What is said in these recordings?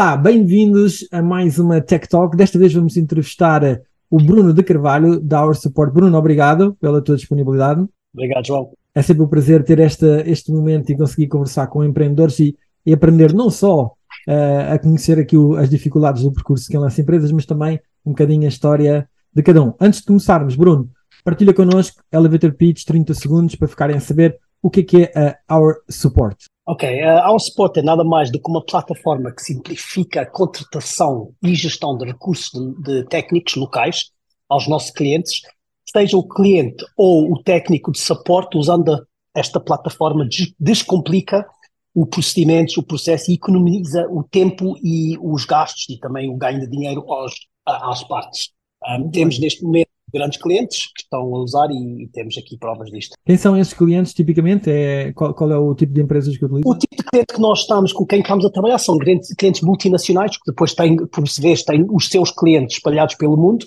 Olá, bem-vindos a mais uma Tech Talk. Desta vez vamos entrevistar o Bruno de Carvalho, da Our Support. Bruno, obrigado pela tua disponibilidade. Obrigado, João. É sempre um prazer ter esta, este momento e conseguir conversar com empreendedores e, e aprender não só uh, a conhecer aqui o, as dificuldades do percurso que lança empresas, mas também um bocadinho a história de cada um. Antes de começarmos, Bruno, partilha connosco Elevator Pitch 30 segundos para ficarem a saber o que é que é a Our Support. Ok, a Our Support é nada mais do que uma plataforma que simplifica a contratação e gestão de recursos de, de técnicos locais aos nossos clientes, seja o cliente ou o técnico de suporte, usando esta plataforma, descomplica o procedimento, o processo e economiza o tempo e os gastos e também o ganho de dinheiro aos, às partes. Um, temos neste momento grandes clientes que estão a usar e, e, temos aqui provas disto. Quem são esses clientes tipicamente? É, qual, qual, é o tipo de empresas que utilizam? O tipo de cliente que nós estamos, com quem estamos a trabalhar, são clientes, clientes multinacionais que depois têm, por se vê, têm os seus clientes espalhados pelo mundo.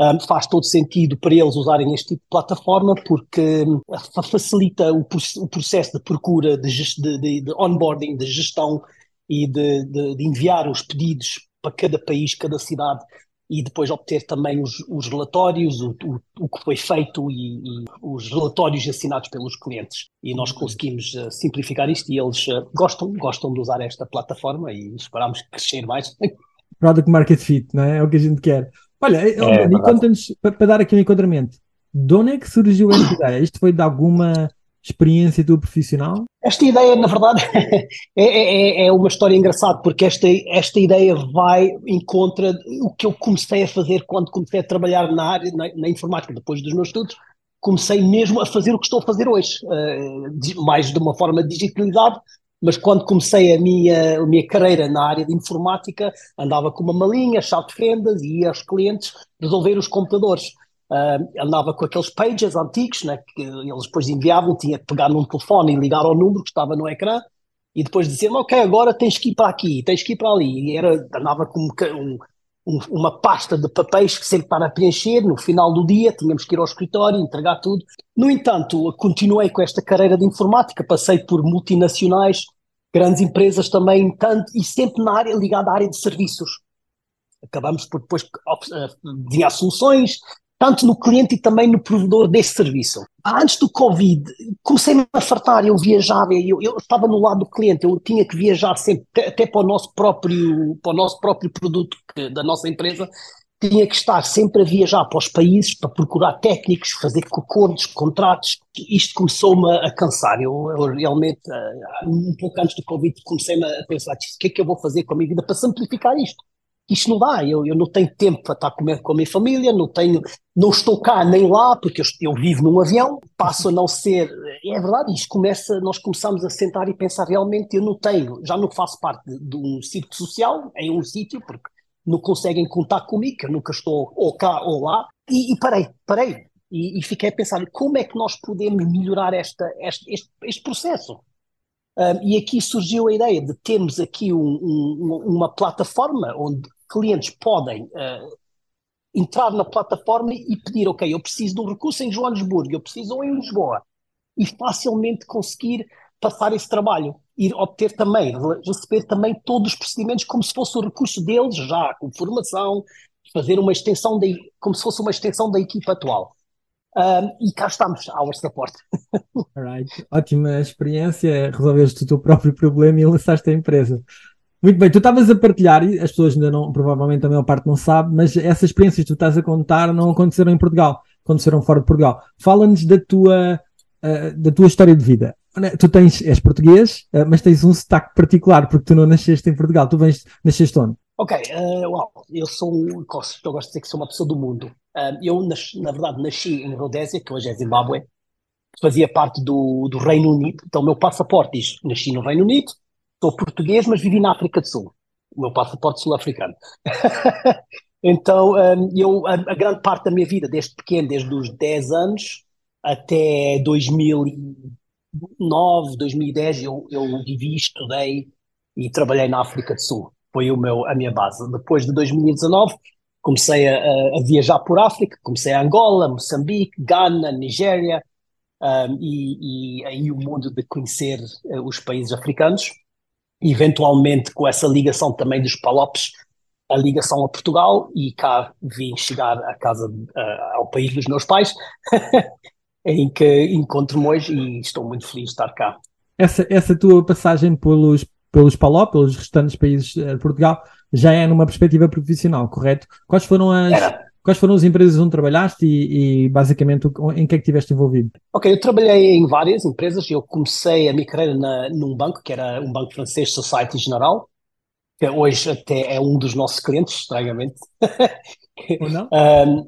Um, faz todo sentido para eles usarem este tipo de plataforma porque hum, facilita o, o, processo de procura, de, de, de, onboarding, de gestão e de, de enviar os pedidos para cada país, cada cidade e depois obter também os, os relatórios, o, o, o, que foi feito e, e, os relatórios assinados pelos clientes. E nós conseguimos uh, simplificar isto e eles uh, gostam, gostam de usar esta plataforma e esperamos crescer mais. Product Market Fit, não é? É o que a gente quer. Olha, é, é conta-nos, para, para, dar aqui um enquadramento, de onde é que surgiu esta ideia? Isto foi de alguma experiência tua profissional? Esta ideia, na verdade, é, é, é, é, uma história engraçada, porque esta, esta ideia vai em contra o que eu comecei a fazer quando comecei a trabalhar na área, na, na informática, depois dos meus estudos, comecei mesmo a fazer o que estou a fazer hoje, uh, mais de uma forma digitalizada, mas quando comecei a minha, a minha carreira na área de informática, andava com uma malinha, chave de fendas e ia aos clientes resolver os computadores. Uh, andava com aqueles pages antigos, né, que eles depois enviavam, tinha que pegar num telefone e ligar ao número que estava no ecrã, e depois dizer ok, agora tens que ir para aqui, tens que ir para ali. E era, andava com um, um, uma pasta de papéis que sempre para preencher, no final do dia tínhamos que ir ao escritório, entregar tudo. No entanto, continuei com esta carreira de informática, passei por multinacionais, grandes empresas também, tanto, e sempre na área ligada à área de serviços. Acabamos por depois desenhar soluções, tanto no cliente e também no provedor desse serviço. Antes do Covid, comecei a fartar, eu viajava, eu, eu estava no lado do cliente, eu tinha que viajar sempre, até para o nosso próprio, para o nosso próprio produto que, da nossa empresa, tinha que estar sempre a viajar para os países para procurar técnicos, fazer acordos, contratos. Isto começou-me a cansar. Eu, eu, realmente, eh, um pouco antes do Covid, comecei a pensar: o que é que eu vou fazer com a minha vida para simplificar isto? Isto não dá, eu, eu não tenho tempo para estar com com a minha família, não tenho, não estou cá nem lá, porque eu, eu vivo num avião, passo a não ser, é verdade, isto começa, nós começamos a sentar e pensar, realmente eu não tenho, já não faço parte de, de um círculo social, em um sítio, porque não conseguem contar comigo, que eu nunca estou ou cá ou lá, e, e parei, parei, e, e, fiquei a pensar, como é que nós podemos melhorar esta, este, este, este processo? Um, e aqui surgiu a ideia de termos aqui um, um, uma plataforma onde clientes podem uh, entrar na plataforma e pedir, ok, eu preciso de um recurso em Joanesburgo, eu preciso em Lisboa, e facilmente conseguir passar esse trabalho, ir obter também, receber também todos os procedimentos como se fosse o recurso deles, já com formação, fazer uma extensão, de, como se fosse uma extensão da equipa atual. Um, e cá estamos, Our Support. Alright. Ótima experiência, resolveste o teu próprio problema e lançaste a empresa. Muito bem, tu estavas a partilhar, e as pessoas ainda não, provavelmente a maior parte não sabe, mas essas experiências que tu estás a contar não aconteceram em Portugal, aconteceram fora de Portugal. Fala-nos da tua, uh, da tua história de vida. Tu tens, és português, uh, mas tens um sotaque particular, porque tu não nasceste em Portugal, tu vens, nasceste onde? Ok, uh, well, eu sou, eu gosto de dizer que sou uma pessoa do mundo. Uh, eu, nas, na verdade, nasci em Rodésia, que hoje é Zimbábue, fazia parte do, do Reino Unido, então o meu passaporte diz, nasci no Reino Unido, sou português, mas vivi na África do Sul. O meu passaporte sul-africano. então, um, eu, a, a, grande parte da minha vida, desde pequeno, desde os 10 anos até 2009, 2010, eu, eu vivi, estudei e trabalhei na África do Sul. Foi o meu, a minha base. Depois de 2019, comecei a, a viajar por África, comecei a Angola, Moçambique, Ghana, Nigéria, um, e, e aí o mundo de conhecer uh, os países africanos eventualmente com essa ligação também dos Palopes, a ligação a Portugal e cá vim chegar à casa, uh, ao país dos meus pais, em que encontro-me hoje e estou muito feliz de estar cá. Essa, essa tua passagem pelos, pelos Palop, pelos restantes países de Portugal, já é numa perspectiva profissional, correto? Quais foram as, Era. Quais foram as empresas onde trabalhaste e, e, basicamente em que é que estiveste envolvido? Ok, eu trabalhei em várias empresas. Eu comecei a minha carreira na, num banco, que era um banco francês, Society General, que hoje até é um dos nossos clientes, estranhamente. Ou não? um,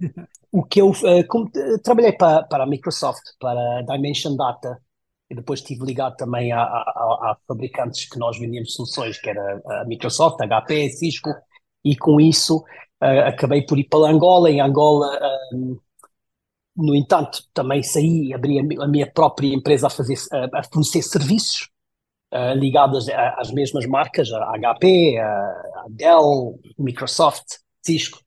o que eu uh, como, trabalhei para, para a Microsoft, para a Dimension Data, e depois estive ligado também a, a, a, fabricantes que nós vendíamos soluções, que era a Microsoft, a HP, Cisco, e com isso uh, acabei por ir para Angola. Em Angola, no entanto, também saí e abri a minha própria empresa a, fazer, a fornecer serviços uh, ligados às mesmas marcas, a HP, a Dell, Microsoft, Cisco,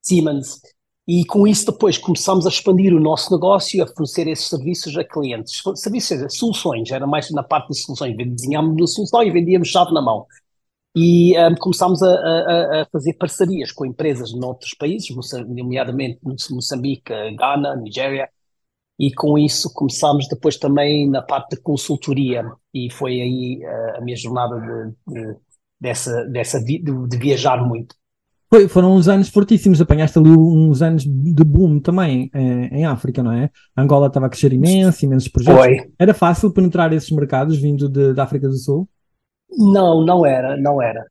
Siemens. E com isso depois começamos a expandir o nosso negócio, a fornecer esses serviços a clientes. Serviços, soluções, era mais na parte de soluções. Desenhámos uma solução e vendíamos chave na mão. E um, começámos a, a, a, fazer parcerias com empresas de outros países, nomeadamente Moçambique, Ghana, Nigéria, e com isso começámos depois também na parte de consultoria, e foi aí uh, a minha jornada de, de, dessa, dessa de, de viajar muito. Foi, foram uns anos fortíssimos, apanhaste ali uns anos de boom também em, eh, em África, não é? A Angola estava a crescer imenso, imensos projetos. Foi. Era fácil penetrar esses mercados vindo da África do Sul? Não, não era, não era.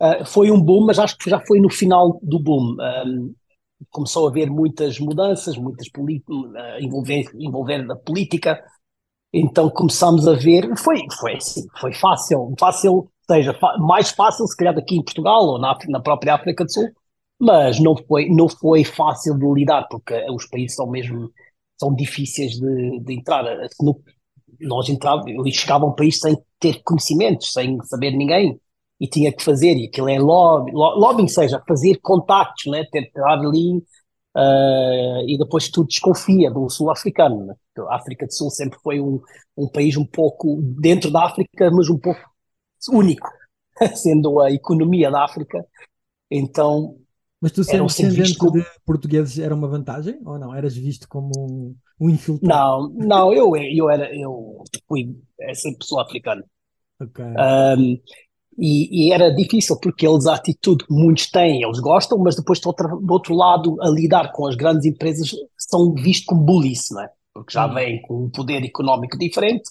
uh, foi um boom, mas acho que já foi no final do boom. Um, começou a haver muitas mudanças, muitas uh, envolver, envolver da política, então começámos a ver, foi, foi assim, foi fácil, fácil seja mais fácil, se calhar, daqui em Portugal ou na, na própria África do Sul, mas não foi, não foi fácil de lidar, porque os países são mesmo são difíceis de, de entrar. Nós entrávamos, chegava a um país sem ter conhecimentos, sem saber ninguém, e tinha que fazer, e aquilo é lobby, lobbying, seja, fazer contactos, né? ter estar ali, uh, e depois tu desconfia do sul-africano. Né? A África do Sul sempre foi um, um país um pouco dentro da África, mas um pouco único, sendo a economia da África. Então. Mas tu sendo descendente como... de portugueses era uma vantagem ou não? Eras visto como um, um infiltrado? Não, não, eu, eu era, eu fui sempre pessoa africana. Okay. Um, e, e, era difícil porque eles a atitude que muitos têm, eles gostam, mas depois do outro, do outro lado a lidar com as grandes empresas são vistos como bullies, não é? Porque já uhum. vêm com um poder económico diferente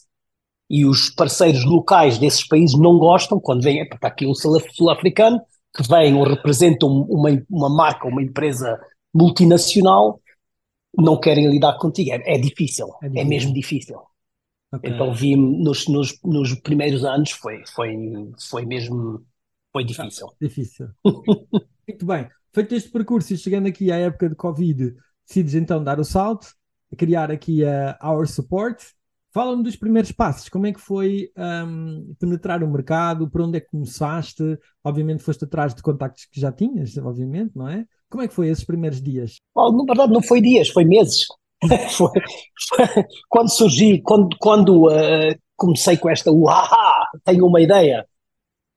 e os parceiros locais desses países não gostam quando vem, está aqui um sul-africano que vem ou representa uma, uma marca, uma empresa multinacional, não querem lidar contigo. É, é, difícil, é, difícil, é mesmo difícil. Okay. Então vi nos, nos, nos, primeiros anos foi, foi, foi mesmo foi difícil. Ah, difícil. Muito bem. Feito este percurso e chegando aqui à época de Covid, decides então dar o salto, criar aqui a Our Support, Fala-me dos primeiros passos, como é que foi um, penetrar o mercado, por onde é que começaste? Obviamente foste atrás de contactos que já tinhas, obviamente, não é? Como é que foi esses primeiros dias? Oh, na verdade não foi dias, foi meses. foi, foi, quando surgi, quando, quando uh, comecei com esta, uau, tenho uma ideia,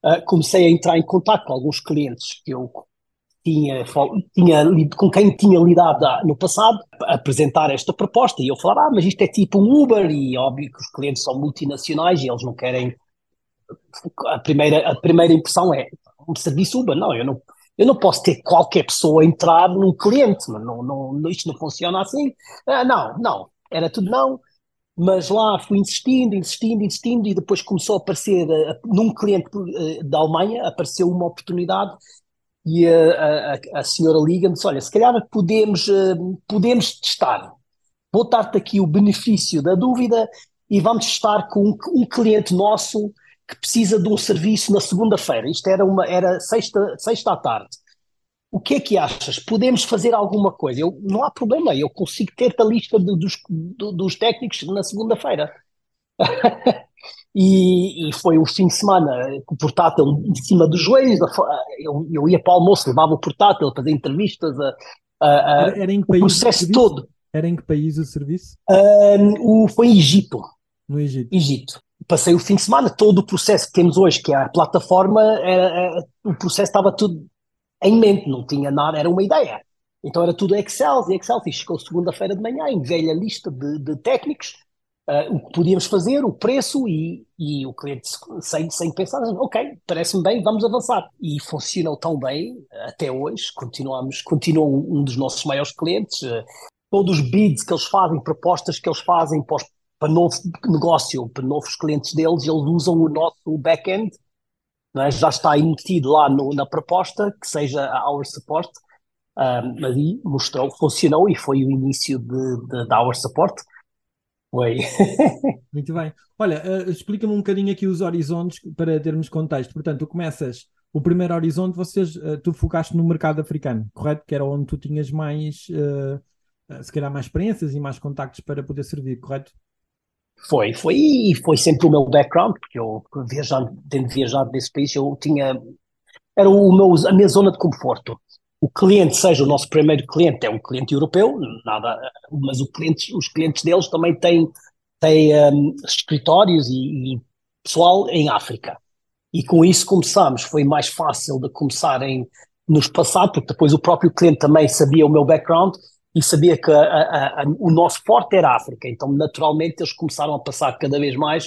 uh, comecei a entrar em contato com alguns clientes que eu tinha, tinha, com quem tinha lidado no passado, apresentar esta proposta. E eu falar, ah, mas isto é tipo um Uber, e óbvio que os clientes são multinacionais e eles não querem. A primeira, a primeira impressão é um serviço Uber. Não, eu não, eu não posso ter qualquer pessoa entrar num cliente, não, não, isto não funciona assim. Ah, não, não, era tudo não. Mas lá fui insistindo, insistindo, insistindo, e depois começou a aparecer, uh, num cliente uh, da Alemanha, apareceu uma oportunidade e a, a, a senhora liga-me disse: Olha, se calhar podemos, uh, podemos testar. Vou dar-te aqui o benefício da dúvida e vamos testar com um, um cliente nosso que precisa de um serviço na segunda-feira. Isto era, uma, era sexta, sexta à tarde. O que é que achas? Podemos fazer alguma coisa? Eu, não há problema, eu consigo ter a lista de, dos, dos técnicos na segunda-feira. E, e, foi um fim de semana com o portátil em cima dos joelhos. Eu, eu ia para o almoço, levava o portátil, fazia entrevistas, a, a, a, era, era em que país o processo todo. Era em que país o serviço? O, foi em Egito. No Egito. Egito. Passei o fim de semana, todo o processo que temos hoje, que é a plataforma, era, era, o processo estava tudo em mente, não tinha nada, era uma ideia. Então era tudo Excel e Excel. E chegou segunda-feira de manhã, em velha lista de, de técnicos, uh, o que podíamos fazer, o preço e, e o cliente sem, sem pensar, ok, parece-me bem, vamos avançar. E funcionou tão bem até hoje, continuamos, continua um dos nossos maiores clientes. Uh, todos os bids que eles fazem, propostas que eles fazem para, os, para novo negócio, para novos clientes deles, eles usam o nosso back-end, é? já está embutido lá no, na proposta, que seja a Our Support, um, ali mostrou, funcionou e foi o início de, de, da Our Support. Muito bem. Olha, uh, explica-me um bocadinho aqui os horizontes para termos contexto. Portanto, tu começas o primeiro horizonte, vocês, uh, tu focaste no mercado africano, correto? Que era onde tu tinhas mais, uh, se calhar, mais experiências e mais contactos para poder servir, correto? Foi, foi, e foi sempre o meu background, porque eu, viajando, tendo viajado nesse país, eu tinha, era o meu, a minha zona de conforto o cliente seja o nosso primeiro cliente, é um cliente europeu, nada, mas cliente, os clientes deles também têm, têm um, escritórios e, e, pessoal em África. E com isso começamos, foi mais fácil de começar em nos passar, porque depois o próprio cliente também sabia o meu background e sabia que a, a, a, o nosso forte era a África, então naturalmente eles começaram a passar cada vez mais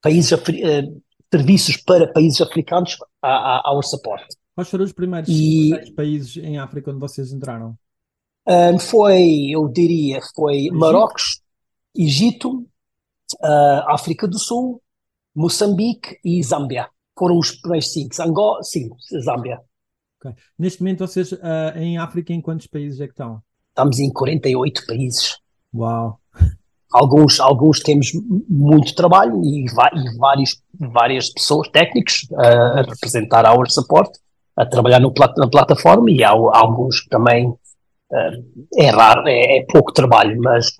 países, uh, serviços para países africanos ao suporte. Quais foram os primeiros e, países em África onde vocês entraram? Um, foi, eu diria, foi Egito? Marrocos, Egito, uh, África do Sul, Moçambique e Zâmbia. Foram os primeiros cinco. Angola, sim, Zâmbia. Okay. Neste momento, vocês uh, em África, em quantos países é que estão? Estamos em 48 países. Uau! Alguns, alguns temos muito trabalho e, e vários, várias pessoas, técnicos, uh, a representar a Our Support a trabalhar no, na plataforma e há, há alguns que também uh, é raro, é, é, pouco trabalho, mas,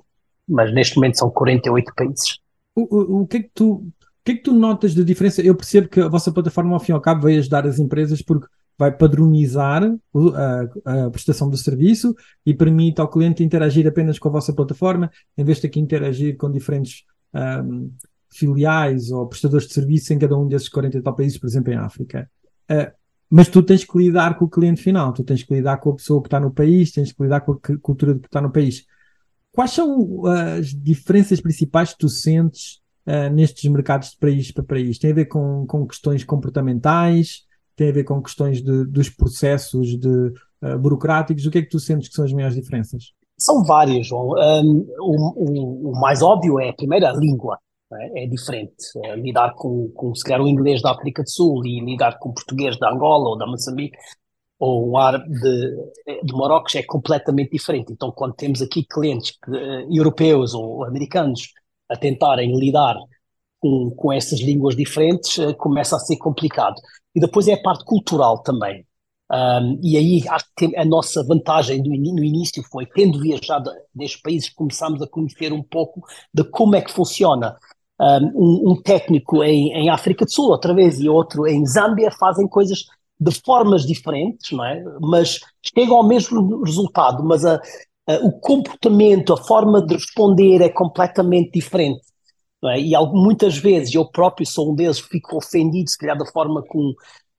mas neste momento são 48 países. O, o, o, que é que tu, o que é que tu notas de diferença? Eu percebo que a vossa plataforma, ao fim e ao cabo, vai ajudar as empresas porque vai padronizar a, a, prestação do serviço e permite ao cliente interagir apenas com a vossa plataforma, em vez de ter que interagir com diferentes um, filiais ou prestadores de serviço em cada um desses 40 e tal países, por exemplo, em África. Uh, mas tu tens que lidar com o cliente final, tu tens que lidar com a pessoa que está no país, tens que lidar com a cultura que está no país. Quais são as diferenças principais que tu sentes uh, nestes mercados de país para país? Tem a ver com, com questões comportamentais? Tem a ver com questões de, dos processos de, uh, burocráticos? O que é que tu sentes que são as maiores diferenças? São várias, João. Um, o, o, mais óbvio é, primeiro, a língua é? é, diferente. É, lidar com, com, se calhar, o inglês da África do Sul e lidar com o português da Angola ou da Moçambique ou o árabe de, de Marrocos é completamente diferente. Então, quando temos aqui clientes que, uh, europeus ou americanos a tentarem lidar com, com essas línguas diferentes, uh, começa a ser complicado. E depois é a parte cultural também. Um, e aí acho que a nossa vantagem do, no início foi, tendo viajado nestes países, começámos a conhecer um pouco de como é que funciona um, um técnico em, em, África do Sul, outra vez, e outro em Zâmbia, fazem coisas de formas diferentes, não é? Mas chegam ao mesmo resultado, mas a, a, o comportamento, a forma de responder é completamente diferente. É? E muitas vezes eu próprio sou um deles, fico ofendido, se calhar, da forma como,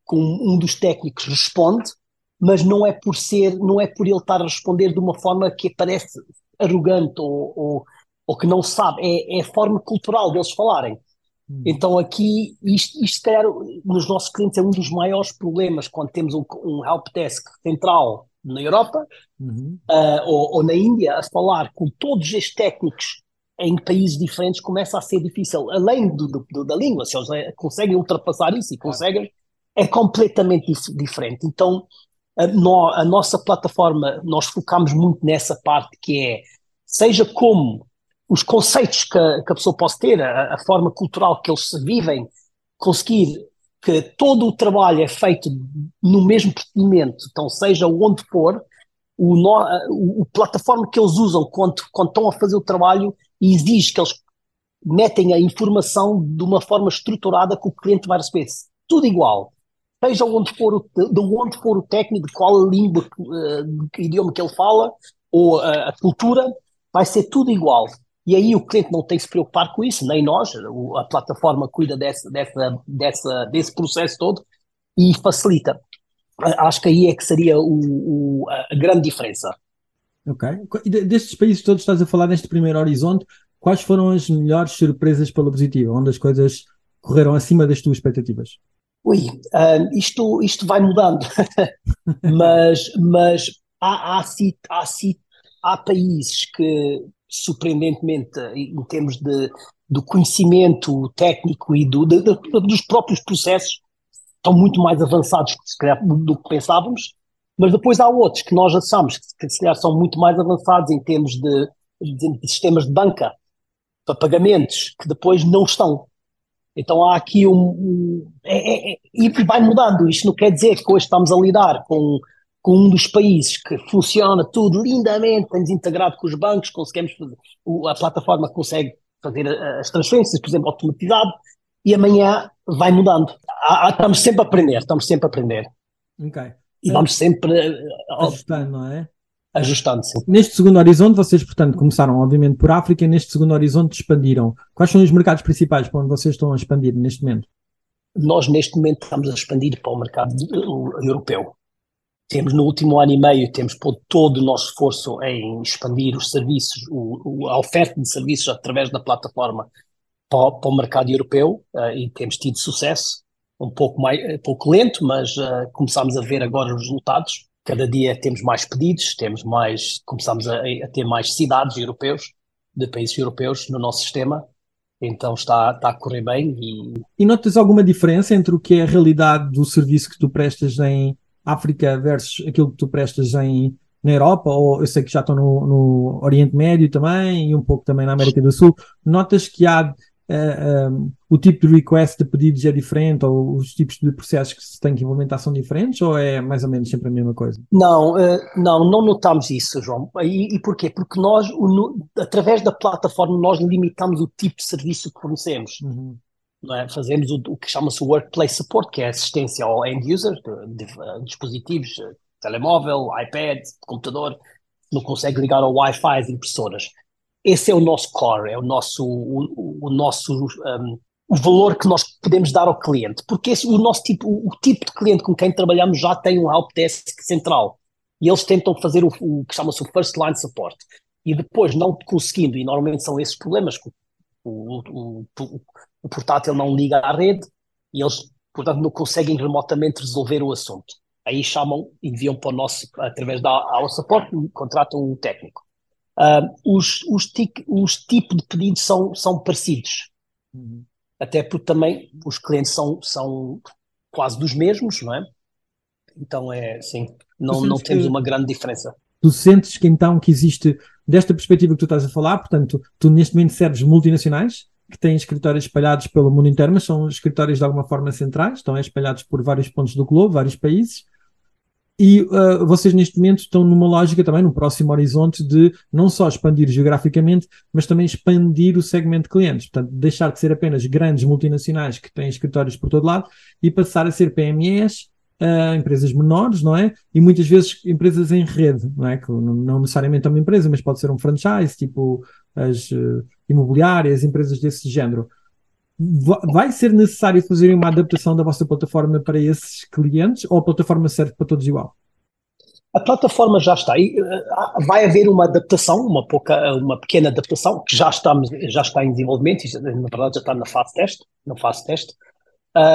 como um dos técnicos responde, mas não é por ser, não é por ele estar a responder de uma forma que parece arrogante ou, ou ou que não sabe, é, é a forma cultural deles falarem. Hum. Então aqui, isto, isto calhar, nos nossos clientes é um dos maiores problemas quando temos um, um helpdesk central na Europa uhum. uh, ou, ou, na Índia a falar com todos estes técnicos em países diferentes começa a ser difícil, além do, do, da língua, se eles eh, conseguem ultrapassar isso e conseguem, é completamente dif diferente. Então a, no, a nossa plataforma, nós focamos muito nessa parte que é, seja como os conceitos que, que a pessoa pode ter, a, a, forma cultural que eles vivem, conseguir que todo o trabalho é feito no mesmo procedimento, então seja onde for, o, no, o, o plataforma que eles usam quando, quando estão a fazer o trabalho exige que eles metem a informação de uma forma estruturada que o cliente vai receber. Tudo igual. Seja onde for o, de onde for o técnico, de qual a língua, uh, que idioma que ele fala, ou uh, a cultura, vai ser tudo igual e aí o cliente não tem que se preocupar com isso, nem nós, a plataforma cuida dessa, dessa, dessa, desse processo todo e facilita. Acho que aí é que seria o, o, a grande diferença. Ok. E destes países todos estás a falar neste primeiro horizonte, quais foram as melhores surpresas pela positiva, onde as coisas correram acima das tuas expectativas? Ui, uh, isto, isto vai mudando, mas, mas há, há, há, há países que, surpreendentemente, em termos de, do conhecimento técnico e do, de, de, dos próprios processos, estão muito mais avançados do que pensávamos, mas depois há outros que nós achamos que se calhar são muito mais avançados em termos de, de, de sistemas de banca para pagamentos que depois não estão. Então há aqui um. um é, é, é, e vai mudando. Isto não quer dizer que hoje estamos a lidar com, com um dos países que funciona tudo lindamente, estamos integrado com os bancos, conseguimos a plataforma consegue fazer as transferências, por exemplo, automatizado, e amanhã vai mudando. Há, há, estamos sempre a aprender, estamos sempre a aprender. Ok. E vamos sempre ajustando, não é? Ajustando-se. Neste segundo horizonte, vocês, portanto, começaram obviamente por África e neste segundo horizonte expandiram. Quais são os mercados principais para onde vocês estão a expandir neste momento? Nós, neste momento, estamos a expandir para o mercado europeu. Temos no último ano e meio, temos posto todo o nosso esforço em expandir os serviços, o, a oferta de serviços através da plataforma para, para o mercado europeu uh, e temos tido sucesso um pouco, mais, um pouco lento, mas uh, começamos a ver agora os resultados. Cada dia temos mais pedidos, temos mais, começamos a, a ter mais cidades europeus, de países europeus no nosso sistema, então está, está a correr bem. E... e notas alguma diferença entre o que é a realidade do serviço que tu prestas em África versus aquilo que tu prestas em, na Europa, ou eu sei que já estão no, no Oriente Médio também e um pouco também na América do Sul, notas que há uh, eh, um, o tipo de request de pedidos é diferente ou os tipos de processos que se tem que implementar são diferentes ou é mais ou menos sempre a mesma coisa? Não, uh, não, não notamos isso, João. E, e porquê? Porque nós, o, através da plataforma, nós limitamos o tipo de serviço que fornecemos. Uhum. É? Fazemos o, o que chama-se Workplace Support, que é assistência ao end user, de, de, de dispositivos, telemóvel, iPad, computador, não consegue ligar ao Wi-Fi, as impressoras esse é o nosso core, é o nosso, o, o nosso um, o valor que nós podemos dar ao cliente, porque esse, o nosso tipo, o, o, tipo de cliente com quem trabalhamos já tem um helpdesk central e eles tentam fazer o, o que chama-se o first line support e depois não conseguindo, e normalmente são esses problemas que o, o portátil não liga à rede e eles, portanto, não conseguem remotamente resolver o assunto. Aí chamam, enviam para o nosso, através da aula support, contratam um técnico. Uh, os, os, tic, os tipos de pedidos são, são parecidos. Uhum. Até porque também os clientes são, são quase dos mesmos, não é? Então é assim, não, não temos que, uma grande diferença. Tu sentes que então que existe, desta perspectiva que tu estás a falar, portanto, tu neste momento serves multinacionais que têm escritórios espalhados pelo mundo inteiro, mas são escritórios de alguma forma centrais, estão espalhados por vários pontos do globo, vários países, e uh, vocês neste momento estão numa lógica também, num próximo horizonte, de não só expandir geograficamente, mas também expandir o segmento de clientes. Portanto, deixar de ser apenas grandes multinacionais que têm escritórios por todo lado e passar a ser PMEs, uh, empresas menores, não é? E muitas vezes empresas em rede, não é? Que não, não necessariamente é uma empresa, mas pode ser um franchise, tipo as uh, imobiliárias, empresas desse género vai ser necessário fazer uma adaptação da vossa plataforma para esses clientes ou a plataforma serve para todos igual? A plataforma já está. E, uh, vai haver uma adaptação, uma, pouca, uma pequena adaptação, que já, estamos, já está em desenvolvimento, e, na verdade já está na fase teste, na fase teste,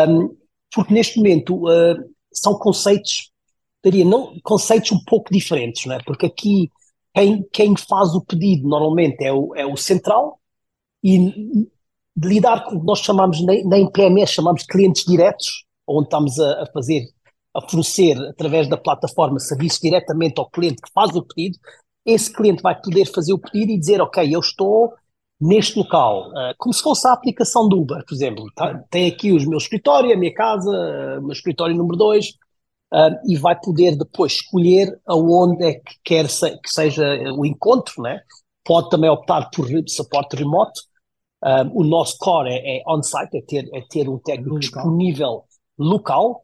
um, porque neste momento uh, são conceitos, diria, não, conceitos um pouco diferentes, não é? porque aqui quem, quem faz o pedido normalmente é o, é o central, e de lidar com o que nós chamamos, nem, PMS, chamamos clientes diretos, onde estamos a, a, fazer, a fornecer através da plataforma serviço diretamente ao cliente que faz o pedido, esse cliente vai poder fazer o pedido e dizer, ok, eu estou neste local, uh, como se fosse a aplicação do Uber, por exemplo, tá? tem aqui o meu escritório, a minha casa, uh, o meu escritório número 2, uh, e vai poder depois escolher aonde é que quer se, que seja o encontro, né? pode também optar por suporte remoto, um, o nosso core é, é on-site, é ter, é ter um técnico disponível local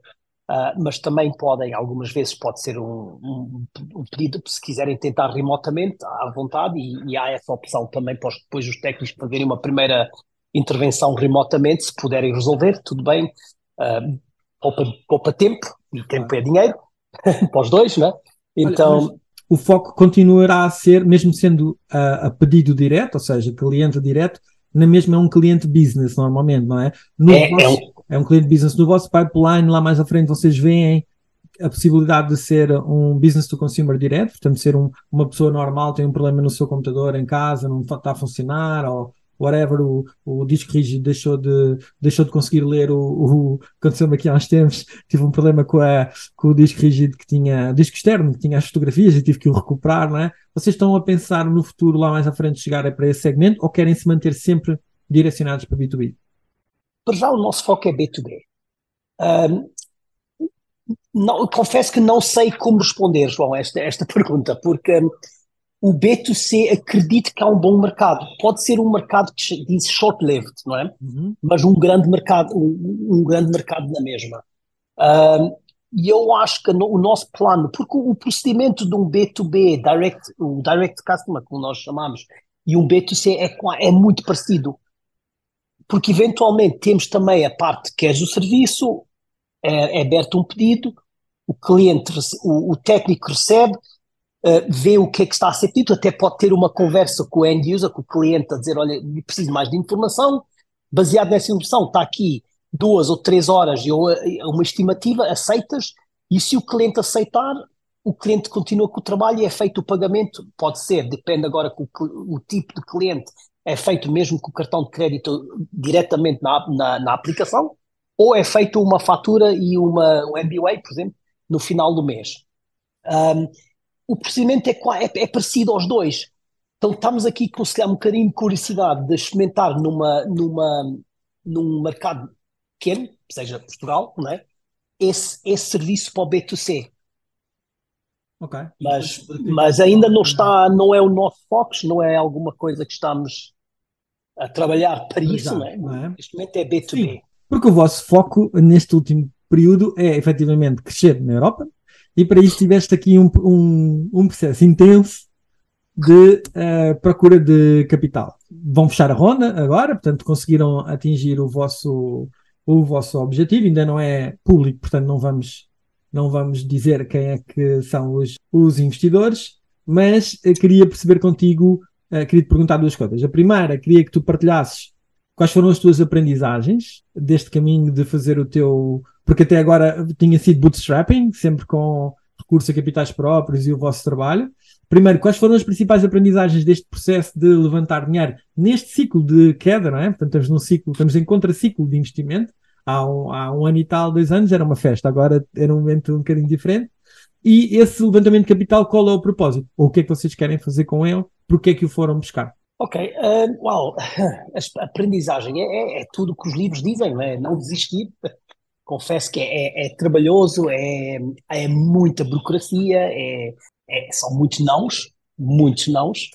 uh, mas também podem, algumas vezes pode ser um, um, um, pedido, se quiserem tentar remotamente, à vontade, e, e há essa opção também para os, depois os técnicos fazerem uma primeira intervenção remotamente, se puderem resolver, tudo bem, uh, poupa, poupa tempo, e tempo é dinheiro, para os dois, né? Então... Olha, o foco continuará a ser, mesmo sendo a, a pedido direto, ou seja, cliente direto, na mesma é um cliente business normalmente, não é? No é, vosso, é, um... é um cliente business. No vosso pipeline, lá mais à frente, vocês veem a possibilidade de ser um business to consumer direto, portanto, ser um, uma pessoa normal, tem um problema no seu computador em casa, não está a funcionar, ou whatever, o, o disco rígido deixou de, deixou de conseguir ler o, o aconteceu-me aqui há uns tempos, tive um problema com, a, com o disco rígido que tinha, disco externo, que tinha as fotografias e tive que o recuperar, não é? Vocês estão a pensar no futuro lá mais à frente chegar para esse segmento ou querem se manter sempre direcionados para B2B? Para já o nosso foco é B2B. Um, não, confesso que não sei como responder, João, esta, esta pergunta, porque o B2C acredito que há um bom mercado. Pode ser um mercado que diz short-lived, não é? Uhum. Mas um grande mercado, um, um grande mercado na mesma. e eu acho que no, o nosso plano, porque o, o, procedimento de um B2B, direct, o direct customer, como nós chamamos, e um B2C é, é muito parecido. Porque eventualmente temos também a parte que é o serviço, é, é aberto um pedido, o cliente, o, o técnico recebe, uh, vê o que é que está a ser pedido, até pode ter uma conversa com o end user, com o cliente, a dizer: Olha, preciso mais de informação. Baseado nessa informação, está aqui duas ou três horas e uma estimativa, aceitas, e se o cliente aceitar, o cliente continua com o trabalho e é feito o pagamento. Pode ser, depende agora com o, o tipo de cliente, é feito mesmo com o cartão de crédito diretamente na, na, na aplicação, ou é feito uma fatura e uma, um MBA, por exemplo, no final do mês. Um, o procedimento é, é, é, parecido aos dois. Então estamos aqui com, se calhar, um bocadinho de curiosidade de experimentar numa, numa, num mercado pequeno, seja Portugal, não é? esse, esse serviço para o B2C. Ok. Mas, mas ainda não está, não é o nosso foco, não é alguma coisa que estamos a trabalhar para isso, Exato, não é? Não é? Neste momento é B2B. Sim, porque o vosso foco neste último período é efetivamente crescer na Europa, e para isso tiveste aqui um, um, um processo intenso de uh, procura de capital. Vão fechar a ronda agora, portanto conseguiram atingir o vosso, o vosso objetivo, ainda não é público, portanto não vamos, não vamos dizer quem é que são os, os investidores, mas uh, queria perceber contigo, uh, queria te perguntar duas coisas. A primeira, queria que tu partilhasses quais foram as tuas aprendizagens deste caminho de fazer o teu porque até agora tinha sido bootstrapping, sempre com recursos a capitais próprios e o vosso trabalho. Primeiro, quais foram as principais aprendizagens deste processo de levantar dinheiro neste ciclo de queda, não é? Portanto, estamos num ciclo, estamos em contraciclo de investimento. Há um, há um ano e tal, dois anos, era uma festa, agora era um momento um bocadinho diferente. E esse levantamento de capital, qual é o propósito? Ou o que é que vocês querem fazer com ele? Porquê é que o foram buscar? Ok, uh, uau, a aprendizagem é, é, é tudo o que os livros dizem, não é? Não desistir, confesso que é, é, é trabalhoso, é, é muita burocracia, é, é, são muitos nãos, muitos nãos,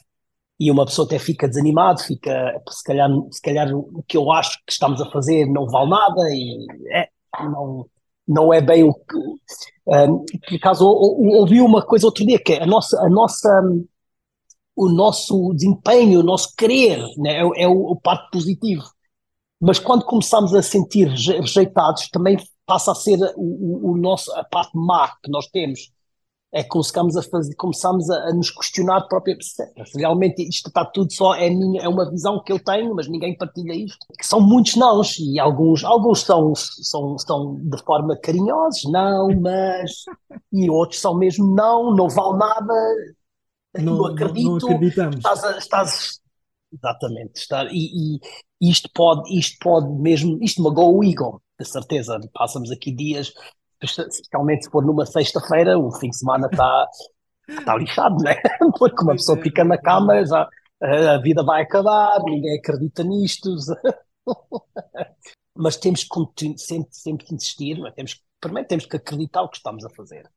e uma pessoa até fica desanimado, fica, se calhar, se calhar o que eu acho que estamos a fazer não vale nada e é, não, não é bem o que. Um, por acaso, ouvi uma coisa outro dia, que é a nossa, a nossa, o nosso desempenho, o nosso querer, né, é, é o, o parte positivo mas quando começamos a sentir rejeitados, também passa a ser o, o, nosso, a parte má que nós temos. É que começamos a fazer, começamos a, a nos questionar própria realmente isto está tudo só é minha, é uma visão que eu tenho, mas ninguém partilha isto. Que são muitos nãos e alguns alguns são são são de forma carinhosos, não, mas e outros são mesmo não, não vale nada. Não, não acredito. Não, não acreditamos. Estás, estás exatamente, estar e, e isto pode, isto pode mesmo, isto magoa o ego, de certeza. Passamos aqui dias, especialmente se for numa sexta-feira, o fim de semana está tá lixado, né? Porque uma pessoa fica na cama, já a vida vai acabar, ninguém acredita nisto. Mas temos que sempre, sempre que insistir, mas temos, primeiro temos que acreditar o que estamos a fazer.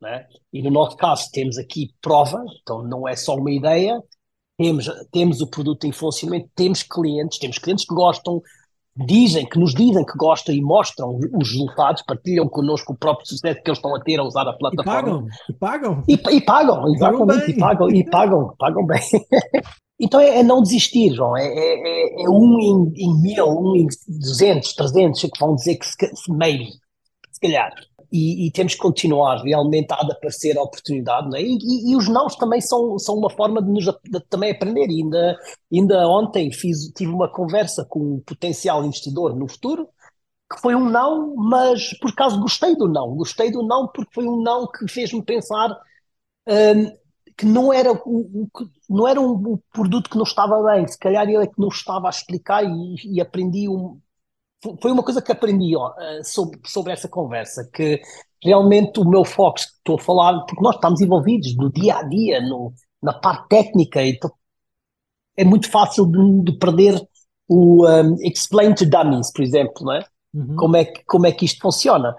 Né? E no nosso caso temos aqui prova, então não é só uma ideia, temos, temos o produto em funcionamento, temos clientes, temos clientes que gostam, dizem, que nos dizem que gostam e mostram os resultados, partilham connosco o próprio sucesso que eles estão a ter a usar a plataforma. E pagam, e pagam. E, e pagam, exatamente, e pagam, e pagam, pagam bem. então é, é, não desistir, João, é, é, é, um em, em, mil, um em duzentos, trezentos, que vão dizer que se, maybe, se calhar e, e, temos que continuar, realmente de aparecer a oportunidade, é? e, e, e, os nãos também são, são uma forma de nos de também aprender, ainda, ainda ontem fiz, tive uma conversa com um potencial investidor no futuro, que foi um não, mas por acaso gostei do não, gostei do não porque foi um não que fez-me pensar um, que não era, o, não era um, um, produto que não estava bem, se calhar ele é que não estava a explicar e, e aprendi um, foi uma coisa que aprendi ó, eh, sobre, sobre essa conversa, que realmente o meu foco, estou a falar, porque nós estamos envolvidos no dia a dia, no, na parte técnica, então é muito fácil de, de perder o um, explain to dummies, por exemplo, não é? Uhum. Como, é que, como é que isto funciona.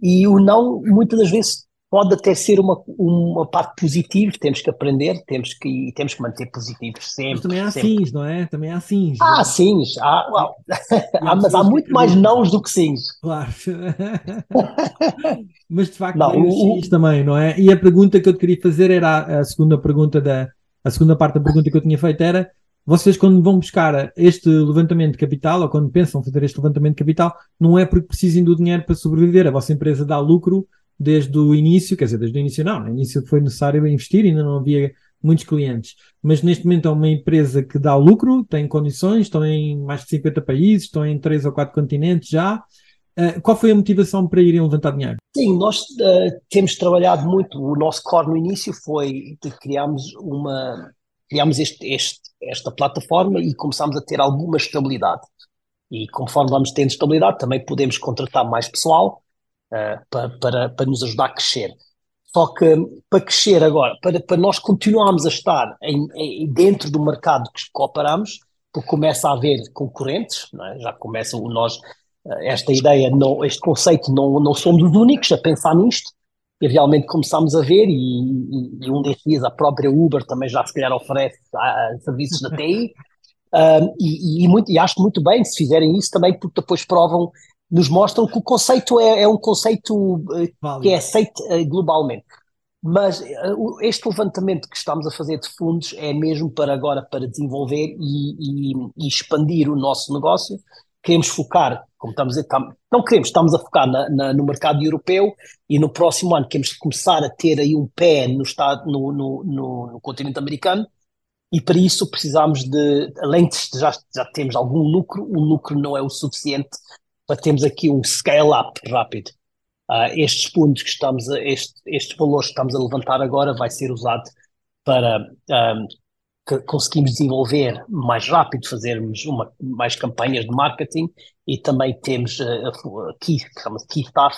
E o não, muitas das vezes, pode até ser uma, uma parte positiva, temos que aprender, temos que, temos que manter positivos sempre. Mas também há sempre. sims, não é? Também há sims. Há sims, há, well, há, mas há muito mais nãos do que sims. Claro. mas de facto não, o, sims também, não é? E a pergunta que eu te queria fazer era a segunda pergunta da a segunda parte da pergunta que eu tinha feito era vocês quando vão buscar este levantamento de capital ou quando pensam fazer este levantamento de capital, não é porque precisem do dinheiro para sobreviver, a vossa empresa dá lucro desde o início, quer dizer, desde o início não, no início foi necessário investir, ainda não havia muitos clientes, mas neste momento é uma empresa que dá lucro, tem condições, estão em mais de 50 países, estão em 3 ou 4 continentes já. Uh, qual foi a motivação para irem levantar dinheiro? Sim, nós uh, temos trabalhado muito, o nosso core no início foi de criarmos uma criámos este, este, esta plataforma e começámos a ter alguma estabilidade. E conforme vamos tendo estabilidade, também podemos contratar mais pessoal uh, para, para, para nos ajudar a crescer. Só que para crescer agora, para, para nós continuarmos a estar em, em, dentro do mercado que cooperamos, porque começa a haver concorrentes, é? já começa o nós, eh, esta ideia, não, este conceito, não, não somos os únicos a pensar nisto, e realmente começámos a ver, e, e, e um destes dias a própria Uber também já se calhar oferece uh, serviços da TI, uh, e, e, muito, e acho muito bem se fizerem isso também, porque depois provam nos mostram que o conceito é, é um conceito uh, que é aceito uh, globalmente. Mas uh, este levantamento que estamos a fazer de fundos é mesmo para agora para desenvolver e, e, e expandir o nosso negócio. Queremos focar, como estamos a dizer, não queremos, estamos a focar na, na, no mercado europeu e no próximo ano queremos começar a ter aí um pé no, estado, no, no, no, no continente americano e para isso precisamos de, além de já, já temos algum lucro, o lucro não é o suficiente para termos aqui um scale-up rápido. Uh, estes pontos que estamos a, este, estes valores que estamos a levantar agora vai ser usado para um, que conseguimos desenvolver mais rápido, fazermos uma, mais campanhas de marketing e também temos uh, key, key staff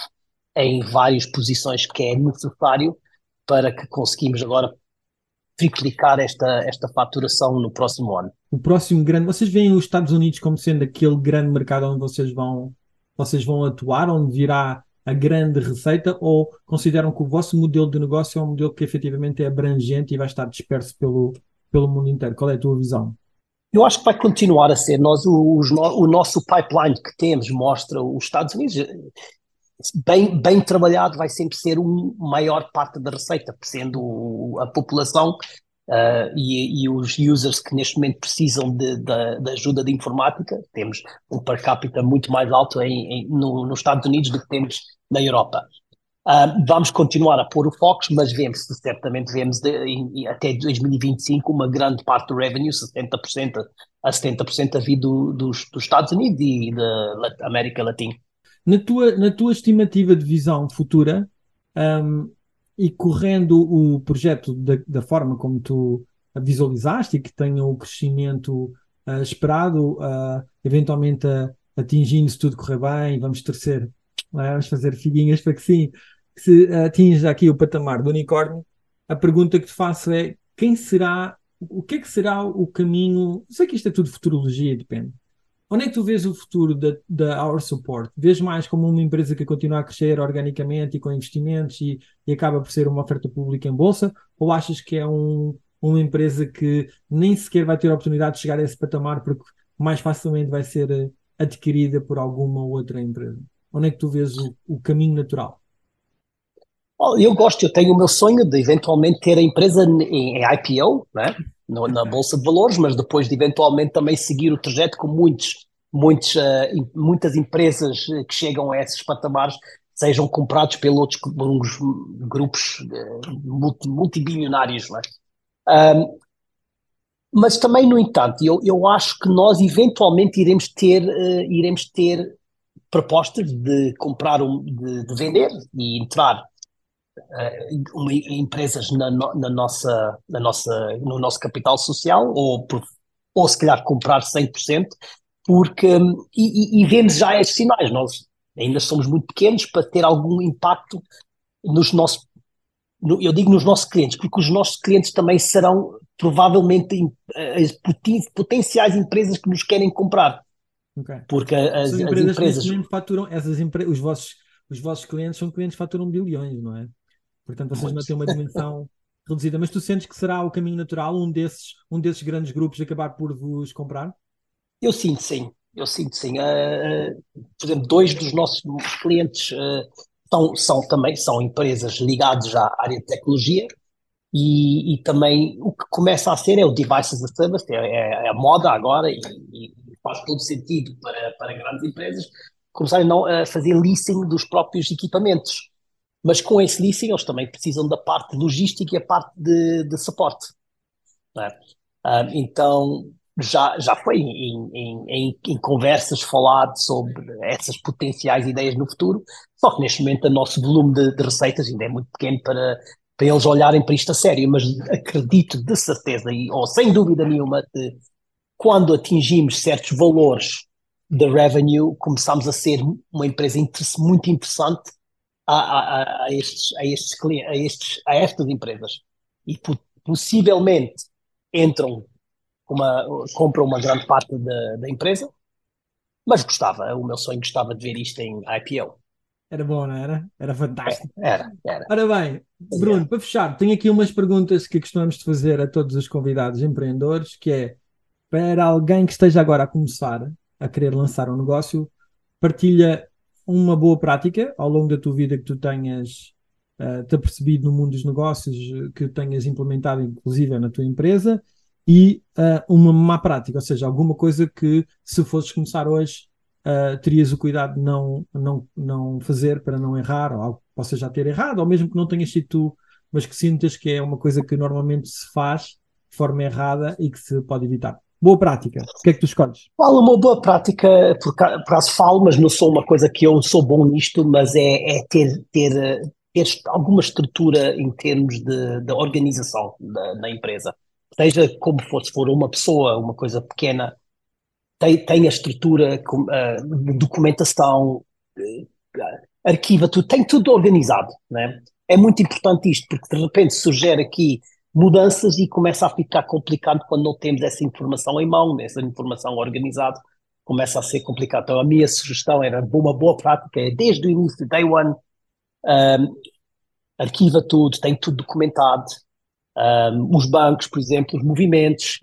em várias posições que é necessário para que conseguimos agora triplicar esta, esta faturação no próximo ano. O próximo grande, vocês veem os Estados Unidos como sendo aquele grande mercado onde vocês vão vocês vão atuar, onde virá a grande receita, ou consideram que o vosso modelo de negócio é um modelo que efetivamente é abrangente e vai estar disperso pelo, pelo mundo inteiro? Qual é a tua visão? Eu acho que vai continuar a ser. Nós, o, o nosso pipeline que temos mostra os Estados Unidos bem, bem trabalhado, vai sempre ser uma maior parte da receita, sendo a população uh, e, e, os users que neste momento precisam de, de, de, ajuda de informática. Temos um per capita muito mais alto em, em, no, nos Estados Unidos do que temos na Europa. Uh, vamos continuar a pôr o foco, mas vemos, certamente vemos de, em, até 2025 uma grande parte do revenue, 60% a 70% a vir do, dos, dos Estados Unidos e da América Latina. Na tua, na tua estimativa de visão futura, um, e correndo o projeto da, da forma como tu visualizaste e que tenha o crescimento uh, esperado, uh, eventualmente uh, atingindo se tudo correr bem, vamos terceiro, é? vamos fazer filhinhas para que sim, que se atinja aqui o patamar do unicórnio, a pergunta que te faço é quem será, o que é que será o caminho, sei que isto é tudo futurologia, depende, Onde é que tu vês o futuro da, da Our Support? Vês mais como uma empresa que continua a crescer organicamente e com investimentos e, e acaba por ser uma oferta pública em bolsa? Ou achas que é um, uma empresa que nem sequer vai ter a oportunidade de chegar a esse patamar porque mais facilmente vai ser adquirida por alguma outra empresa? Onde é que tu vês o, o caminho natural? Eu gosto, eu tenho o meu sonho de eventualmente ter a empresa em, IPO, né? No, na Bolsa de Valores, mas depois de eventualmente também seguir o trajeto com muitos, muitos, uh, muitas empresas que chegam a esses patamares sejam comprados pelos outros grupos uh, multi, multibilionários. Né? Um, mas também, no entanto, eu, eu acho que nós eventualmente iremos ter, uh, iremos ter propostas de comprar, um, de, de vender e entrar uh, empresas na, na, nossa, na nossa, no nosso capital social ou, por, ou se calhar comprar 100%, porque, e, e, e vemos já esses sinais, nós ainda somos muito pequenos para ter algum impacto nos nossos, no, eu digo nos nossos clientes, porque os nossos clientes também serão provavelmente eh, as potenciais empresas que nos querem comprar. Okay. Porque as, as empresas, as empresas... faturam, essas empre... os, vossos, os vossos clientes são clientes que faturam bilhões, não é? Portanto, vocês não têm uma dimensão reduzida. Mas tu sentes que será o caminho natural um desses, um desses grandes grupos acabar por vos comprar? Eu sinto sim. Eu sinto sim. Uh, por exemplo, dois dos nossos clientes uh, são, são também são empresas ligadas à área de tecnologia e, e, também o que começa a ser é o devices as a service, é, é, é a moda agora e, e, faz todo sentido para, para grandes empresas começarem a fazer leasing dos próprios equipamentos. Mas com esse leasing eles também precisam da parte logística e a parte de, de suporte. É? Um, então já, já foi em, em, em, em, conversas falado sobre essas potenciais ideias no futuro, só que neste momento o nosso volume de, de receitas ainda é muito pequeno para, para eles olharem para isto a sério, mas acredito de certeza, e, ou sem dúvida nenhuma, de quando atingimos certos valores de revenue, começamos a ser uma empresa muito interessante a, a, a, estes, a, estes, a, estes, a estas empresas. E possivelmente entram, uma, compram uma grande parte da, da empresa, mas gostava, o meu sonho gostava de ver isto em IPO. Era bom, não era? Era fantástico. É, era, era. Ora bem, Bruno, para fechar, tenho aqui umas perguntas que costumamos de fazer a todos os convidados empreendedores, que é para alguém que esteja agora a começar a querer lançar um negócio, partilha uma boa prática ao longo da tua vida que tu tenhas uh, te apercebido no mundo dos negócios, que tenhas implementado inclusive na tua empresa, e uh, uma má prática, ou seja, alguma coisa que se fosses começar hoje uh, terias o cuidado de não, não, não fazer para não errar, ou algo que possa já ter errado, ou mesmo que não tenhas sido tu, mas que sintas que é uma coisa que normalmente se faz de forma errada e que se pode evitar. Boa prática. O que é que tu escolhes? Falo uma boa prática, por acaso falo, mas não sou uma coisa que eu sou bom nisto, mas é, é ter, ter, ter alguma estrutura em termos de, de organização da, na empresa. Seja como for, se for uma pessoa, uma coisa pequena, tem, tem a estrutura, uh, documentação, uh, arquiva tudo, tem tudo organizado. Né? É muito importante isto, porque de repente surgir aqui mudanças e começa a ficar complicado quando não temos essa informação em mão, essa informação organizada, começa a ser complicado. Então a minha sugestão era uma boa prática, é desde o início, day one, um, arquiva tudo, tem tudo documentado, um, os bancos, por exemplo, os movimentos,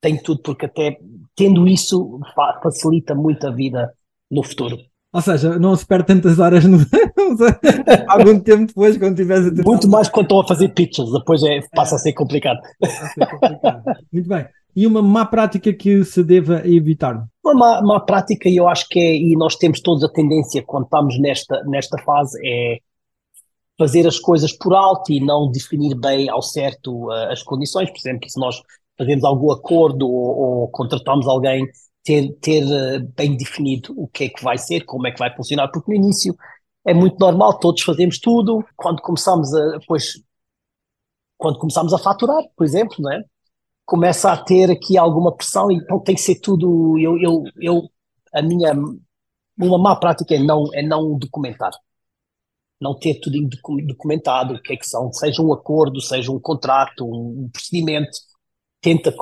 tem tudo, porque até tendo isso facilita muito a vida no futuro. Ou seja, não se perde tantas horas no... algum tempo depois, quando tivesse a Muito mais quando estão a fazer pitches, depois é, passa a ser complicado. A ser complicado. Muito bem. E uma má prática que se deva evitar? Uma má, má prática, eu acho que é, e nós temos todos a tendência quando estamos nesta, nesta fase, é fazer as coisas por alto e não definir bem ao certo uh, as condições. Por exemplo, se nós fazemos algum acordo ou, ou contratamos alguém ter, ter eh, bem definido o que é que vai ser, como é que vai funcionar, porque no início é muito normal, todos fazemos tudo, quando começamos a, depois, quando começamos a faturar, por exemplo, não é? começa a ter aqui alguma pressão então tem que ser tudo, eu, eu, eu a minha, uma má prática é não, é não documentar, não ter tudo documentado, o que é que são, seja um acordo, seja um contrato, um procedimento, tenta,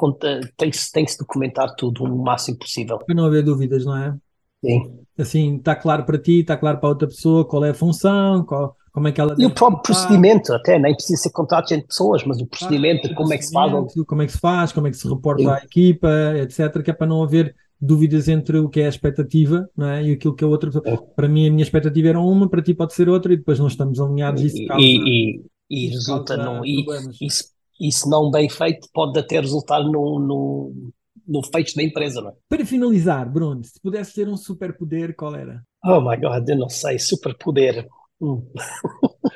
tem-se tem -se documentar tudo o máximo possível. Para não haver dúvidas, não é? Sim. Assim, está claro para ti, está claro para outra pessoa qual é a função, qual, como é que ela. E o próprio procedimento, até, nem precisa ser contratos entre pessoas, mas o procedimento, ah, como é que se faz. Como é que se faz, como é que se reporta Sim. à equipa, etc., que é para não haver dúvidas entre o que é a expectativa não é? e aquilo que a outra pessoa. É. Para mim, a minha expectativa era uma, para ti pode ser outra, e depois não estamos alinhados. Isso causa, e, e, e resulta num. E, isso, isso não bem feito pode até resultar no, no, no fecho da empresa, não é? Para finalizar, Bruno, se pudesse ter um superpoder, qual era? Oh my God, eu não sei, superpoder. Hum.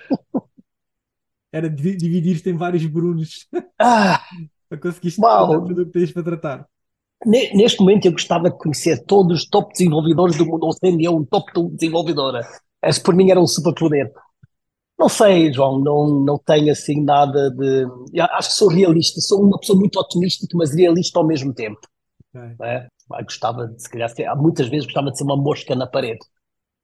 era dividir-te em vários Brunos ah, para conseguir tudo o que tens para tratar. Neste momento eu gostava de conhecer todos os top desenvolvedores do mundo, ou sendo eu um top desenvolvedora. Esse por mim era um superpoder. Não sei, João, não, não tenho assim nada de. Eu acho que sou realista, sou uma pessoa muito otimista, mas realista ao mesmo tempo. Okay. É? Gostava de, se calhar, muitas vezes gostava de ser uma mosca na parede,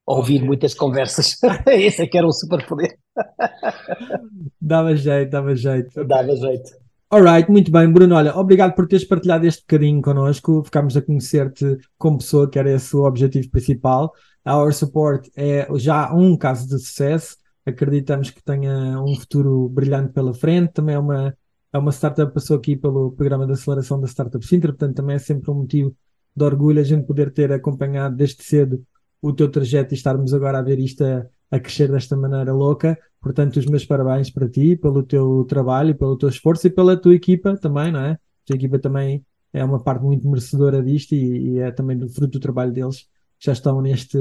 ouvir okay. muitas conversas. Esse é que era um superpoder. dava jeito, dava jeito. Dava jeito. Alright, muito bem, Bruno. Olha, obrigado por teres partilhado este bocadinho connosco. Ficámos a conhecer-te como pessoa, que era esse o objetivo principal. A Our Support é já um caso de sucesso. Acreditamos que tenha um futuro brilhante pela frente. Também é uma, é uma startup que passou aqui pelo programa de aceleração da Startup Sintra, portanto, também é sempre um motivo de orgulho a gente poder ter acompanhado desde cedo o teu trajeto e estarmos agora a ver isto a, a crescer desta maneira louca. Portanto, os meus parabéns para ti, pelo teu trabalho, pelo teu esforço e pela tua equipa também, não é? A tua equipa também é uma parte muito merecedora disto e, e é também do fruto do trabalho deles já estão neste,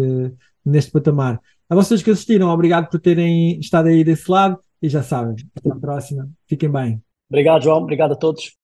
neste patamar. A vocês que assistiram, obrigado por terem estado aí desse lado e já sabem, até a próxima. Fiquem bem. Obrigado, João. Obrigado a todos.